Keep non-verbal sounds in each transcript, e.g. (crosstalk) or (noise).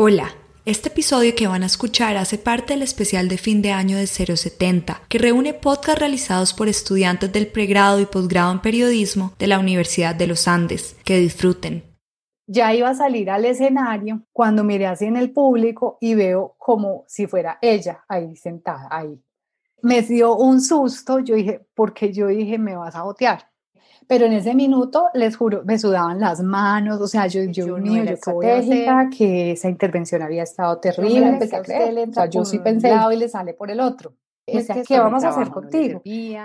Hola, este episodio que van a escuchar hace parte del especial de fin de año de 070, que reúne podcasts realizados por estudiantes del pregrado y posgrado en periodismo de la Universidad de los Andes. Que disfruten. Ya iba a salir al escenario cuando miré así en el público y veo como si fuera ella ahí sentada, ahí. Me dio un susto, yo dije, porque yo dije, me vas a botear pero en ese minuto, les juro, me sudaban las manos, o sea, yo, yo, yo mío, yo estratégica, que esa intervención había estado terrible, a creer, o sea, yo sí pensé, y le sale por el otro. Es que ¿qué vamos a hacer contigo?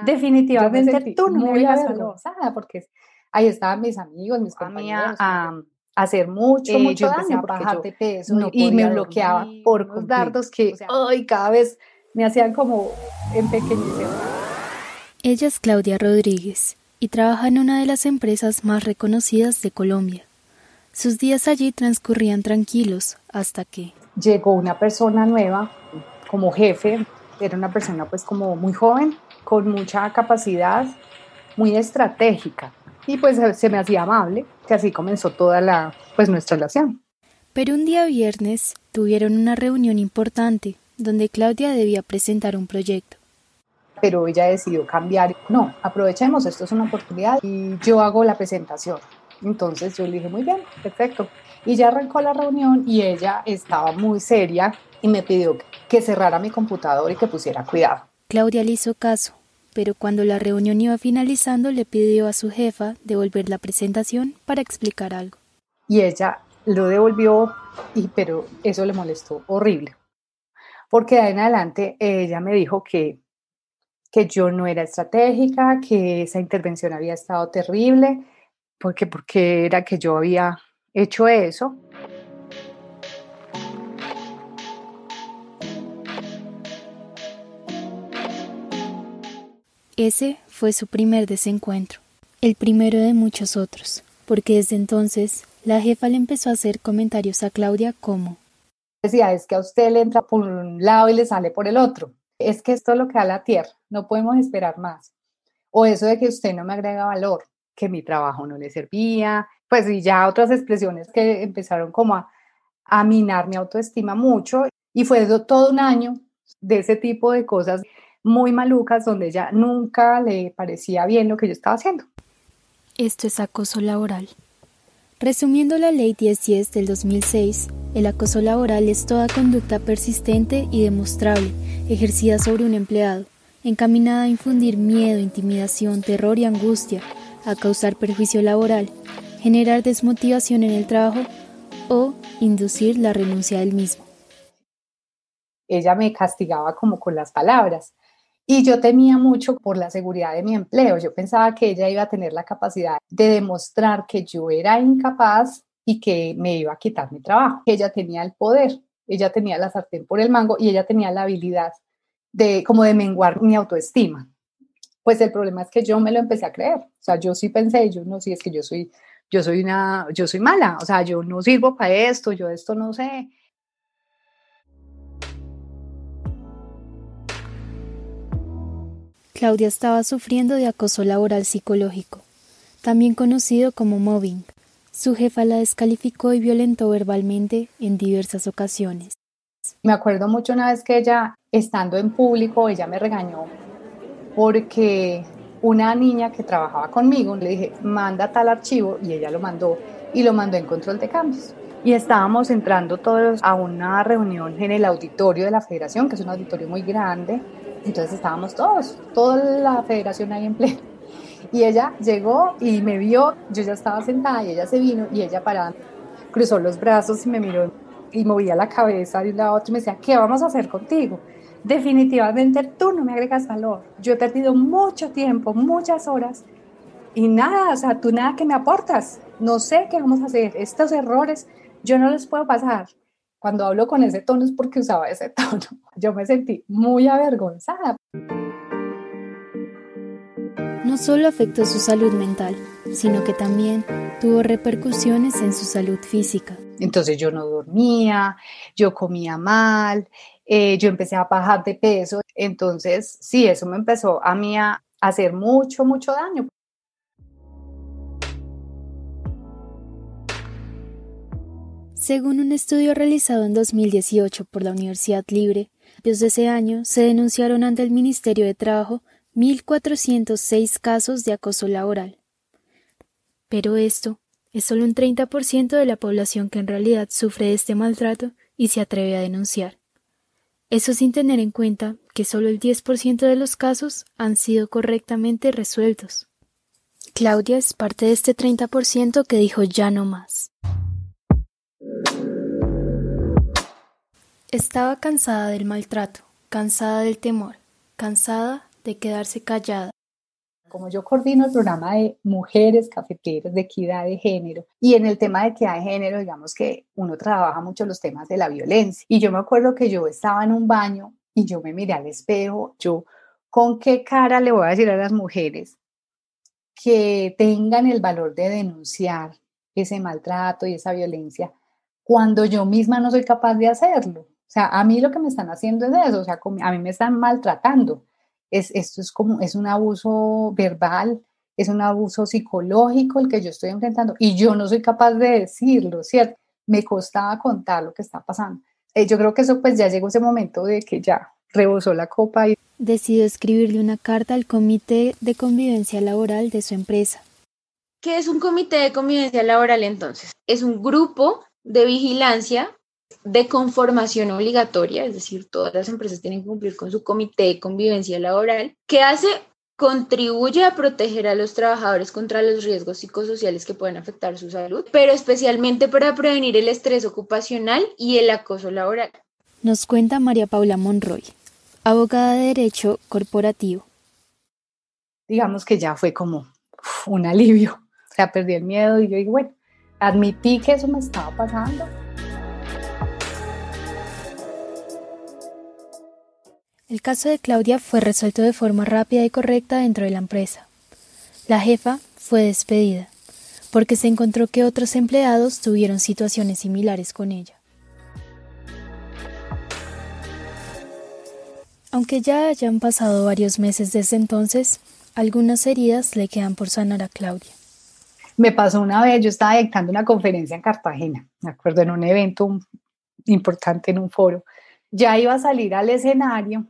Definitivamente tú no me avergonzada, porque ahí estaban mis amigos, mis compañeros, a, hacer mucho, eh, mucho daño, a bajar de peso, y me bloqueaba por unos dardos que, ay, cada vez me hacían como empequeñecer. Ella es Claudia Rodríguez y trabaja en una de las empresas más reconocidas de Colombia. Sus días allí transcurrían tranquilos hasta que llegó una persona nueva como jefe, era una persona pues como muy joven, con mucha capacidad, muy estratégica y pues se me hacía amable, que así comenzó toda la pues nuestra relación. Pero un día viernes tuvieron una reunión importante donde Claudia debía presentar un proyecto pero ella decidió cambiar. No, aprovechemos, esto es una oportunidad y yo hago la presentación. Entonces yo le dije, muy bien, perfecto. Y ya arrancó la reunión y ella estaba muy seria y me pidió que cerrara mi computador y que pusiera cuidado. Claudia le hizo caso, pero cuando la reunión iba finalizando le pidió a su jefa devolver la presentación para explicar algo. Y ella lo devolvió, y, pero eso le molestó horrible. Porque de ahí en adelante ella me dijo que que yo no era estratégica, que esa intervención había estado terrible, porque, porque era que yo había hecho eso. Ese fue su primer desencuentro, el primero de muchos otros, porque desde entonces la jefa le empezó a hacer comentarios a Claudia como decía, es que a usted le entra por un lado y le sale por el otro. Es que esto es lo que da la tierra, no podemos esperar más. O eso de que usted no me agrega valor, que mi trabajo no le servía, pues y ya otras expresiones que empezaron como a, a minar mi autoestima mucho. Y fue todo un año de ese tipo de cosas muy malucas donde ya nunca le parecía bien lo que yo estaba haciendo. Esto es acoso laboral. Resumiendo la Ley 1010 del 2006, el acoso laboral es toda conducta persistente y demostrable ejercida sobre un empleado, encaminada a infundir miedo, intimidación, terror y angustia, a causar perjuicio laboral, generar desmotivación en el trabajo o inducir la renuncia del mismo. Ella me castigaba como con las palabras y yo temía mucho por la seguridad de mi empleo. Yo pensaba que ella iba a tener la capacidad de demostrar que yo era incapaz y que me iba a quitar mi trabajo. Ella tenía el poder, ella tenía la sartén por el mango y ella tenía la habilidad de como de menguar mi autoestima. Pues el problema es que yo me lo empecé a creer. O sea, yo sí pensé, yo no, sí es que yo soy yo soy una yo soy mala, o sea, yo no sirvo para esto, yo esto no sé. Claudia estaba sufriendo de acoso laboral psicológico, también conocido como mobbing. Su jefa la descalificó y violentó verbalmente en diversas ocasiones. Me acuerdo mucho una vez que ella, estando en público, ella me regañó porque una niña que trabajaba conmigo le dije, manda tal archivo y ella lo mandó y lo mandó en control de cambios. Y estábamos entrando todos a una reunión en el auditorio de la federación, que es un auditorio muy grande, entonces estábamos todos, toda la federación ahí en pleno. Y ella llegó y me vio, yo ya estaba sentada y ella se vino y ella parada, cruzó los brazos y me miró y movía la cabeza de un lado a otro y me decía, ¿qué vamos a hacer contigo? Definitivamente tú no me agregas valor. Yo he perdido mucho tiempo, muchas horas y nada, o sea, tú nada que me aportas. No sé qué vamos a hacer. Estos errores yo no los puedo pasar. Cuando hablo con ese tono es porque usaba ese (laughs) tono. Yo me sentí muy avergonzada. No solo afectó su salud mental, sino que también tuvo repercusiones en su salud física. Entonces yo no dormía, yo comía mal, eh, yo empecé a bajar de peso. Entonces, sí, eso me empezó a mí a hacer mucho, mucho daño. Según un estudio realizado en 2018 por la Universidad Libre, desde ese año se denunciaron ante el Ministerio de Trabajo 1.406 casos de acoso laboral. Pero esto es solo un 30% de la población que en realidad sufre este maltrato y se atreve a denunciar. Eso sin tener en cuenta que solo el 10% de los casos han sido correctamente resueltos. Claudia es parte de este 30% que dijo ya no más. Estaba cansada del maltrato, cansada del temor, cansada de quedarse callada. Como yo coordino el programa de mujeres cafeteras de equidad de género y en el tema de equidad de género, digamos que uno trabaja mucho los temas de la violencia. Y yo me acuerdo que yo estaba en un baño y yo me miré al espejo, yo, ¿con qué cara le voy a decir a las mujeres que tengan el valor de denunciar ese maltrato y esa violencia cuando yo misma no soy capaz de hacerlo? O sea, a mí lo que me están haciendo es eso, o sea, a mí me están maltratando. Es, esto es como, es un abuso verbal, es un abuso psicológico el que yo estoy enfrentando y yo no soy capaz de decirlo, ¿cierto? Me costaba contar lo que está pasando. Eh, yo creo que eso pues ya llegó ese momento de que ya rebosó la copa y decidió escribirle una carta al Comité de Convivencia Laboral de su empresa. ¿Qué es un comité de convivencia laboral entonces? Es un grupo de vigilancia de conformación obligatoria, es decir, todas las empresas tienen que cumplir con su comité de convivencia laboral, que hace contribuye a proteger a los trabajadores contra los riesgos psicosociales que pueden afectar su salud, pero especialmente para prevenir el estrés ocupacional y el acoso laboral. Nos cuenta María Paula Monroy, abogada de Derecho Corporativo. Digamos que ya fue como un alivio, o sea, perdí el miedo y yo digo, bueno, admití que eso me estaba pasando El caso de Claudia fue resuelto de forma rápida y correcta dentro de la empresa. La jefa fue despedida, porque se encontró que otros empleados tuvieron situaciones similares con ella. Aunque ya hayan pasado varios meses desde entonces, algunas heridas le quedan por sanar a Claudia. Me pasó una vez, yo estaba dictando una conferencia en Cartagena, me acuerdo, en un evento importante, en un foro. Ya iba a salir al escenario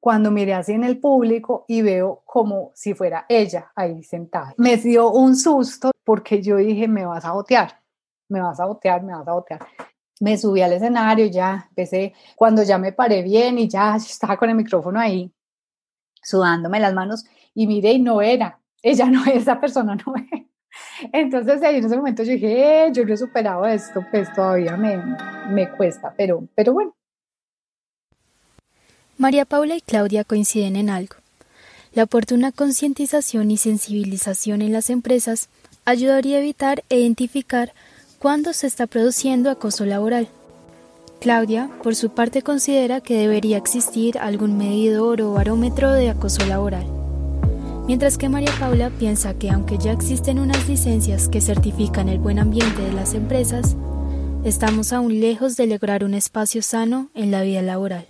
cuando miré así en el público y veo como si fuera ella ahí sentada. Me dio un susto porque yo dije, me vas a botear, me vas a botear, me vas a botear. Me subí al escenario, ya empecé, cuando ya me paré bien y ya estaba con el micrófono ahí, sudándome las manos y miré y no era, ella no es, (laughs) esa persona no es. Entonces ahí en ese momento yo dije, eh, yo no he superado esto, pues todavía me, me cuesta, pero, pero bueno, María Paula y Claudia coinciden en algo. La oportuna concientización y sensibilización en las empresas ayudaría a evitar e identificar cuándo se está produciendo acoso laboral. Claudia, por su parte, considera que debería existir algún medidor o barómetro de acoso laboral, mientras que María Paula piensa que aunque ya existen unas licencias que certifican el buen ambiente de las empresas, estamos aún lejos de lograr un espacio sano en la vida laboral.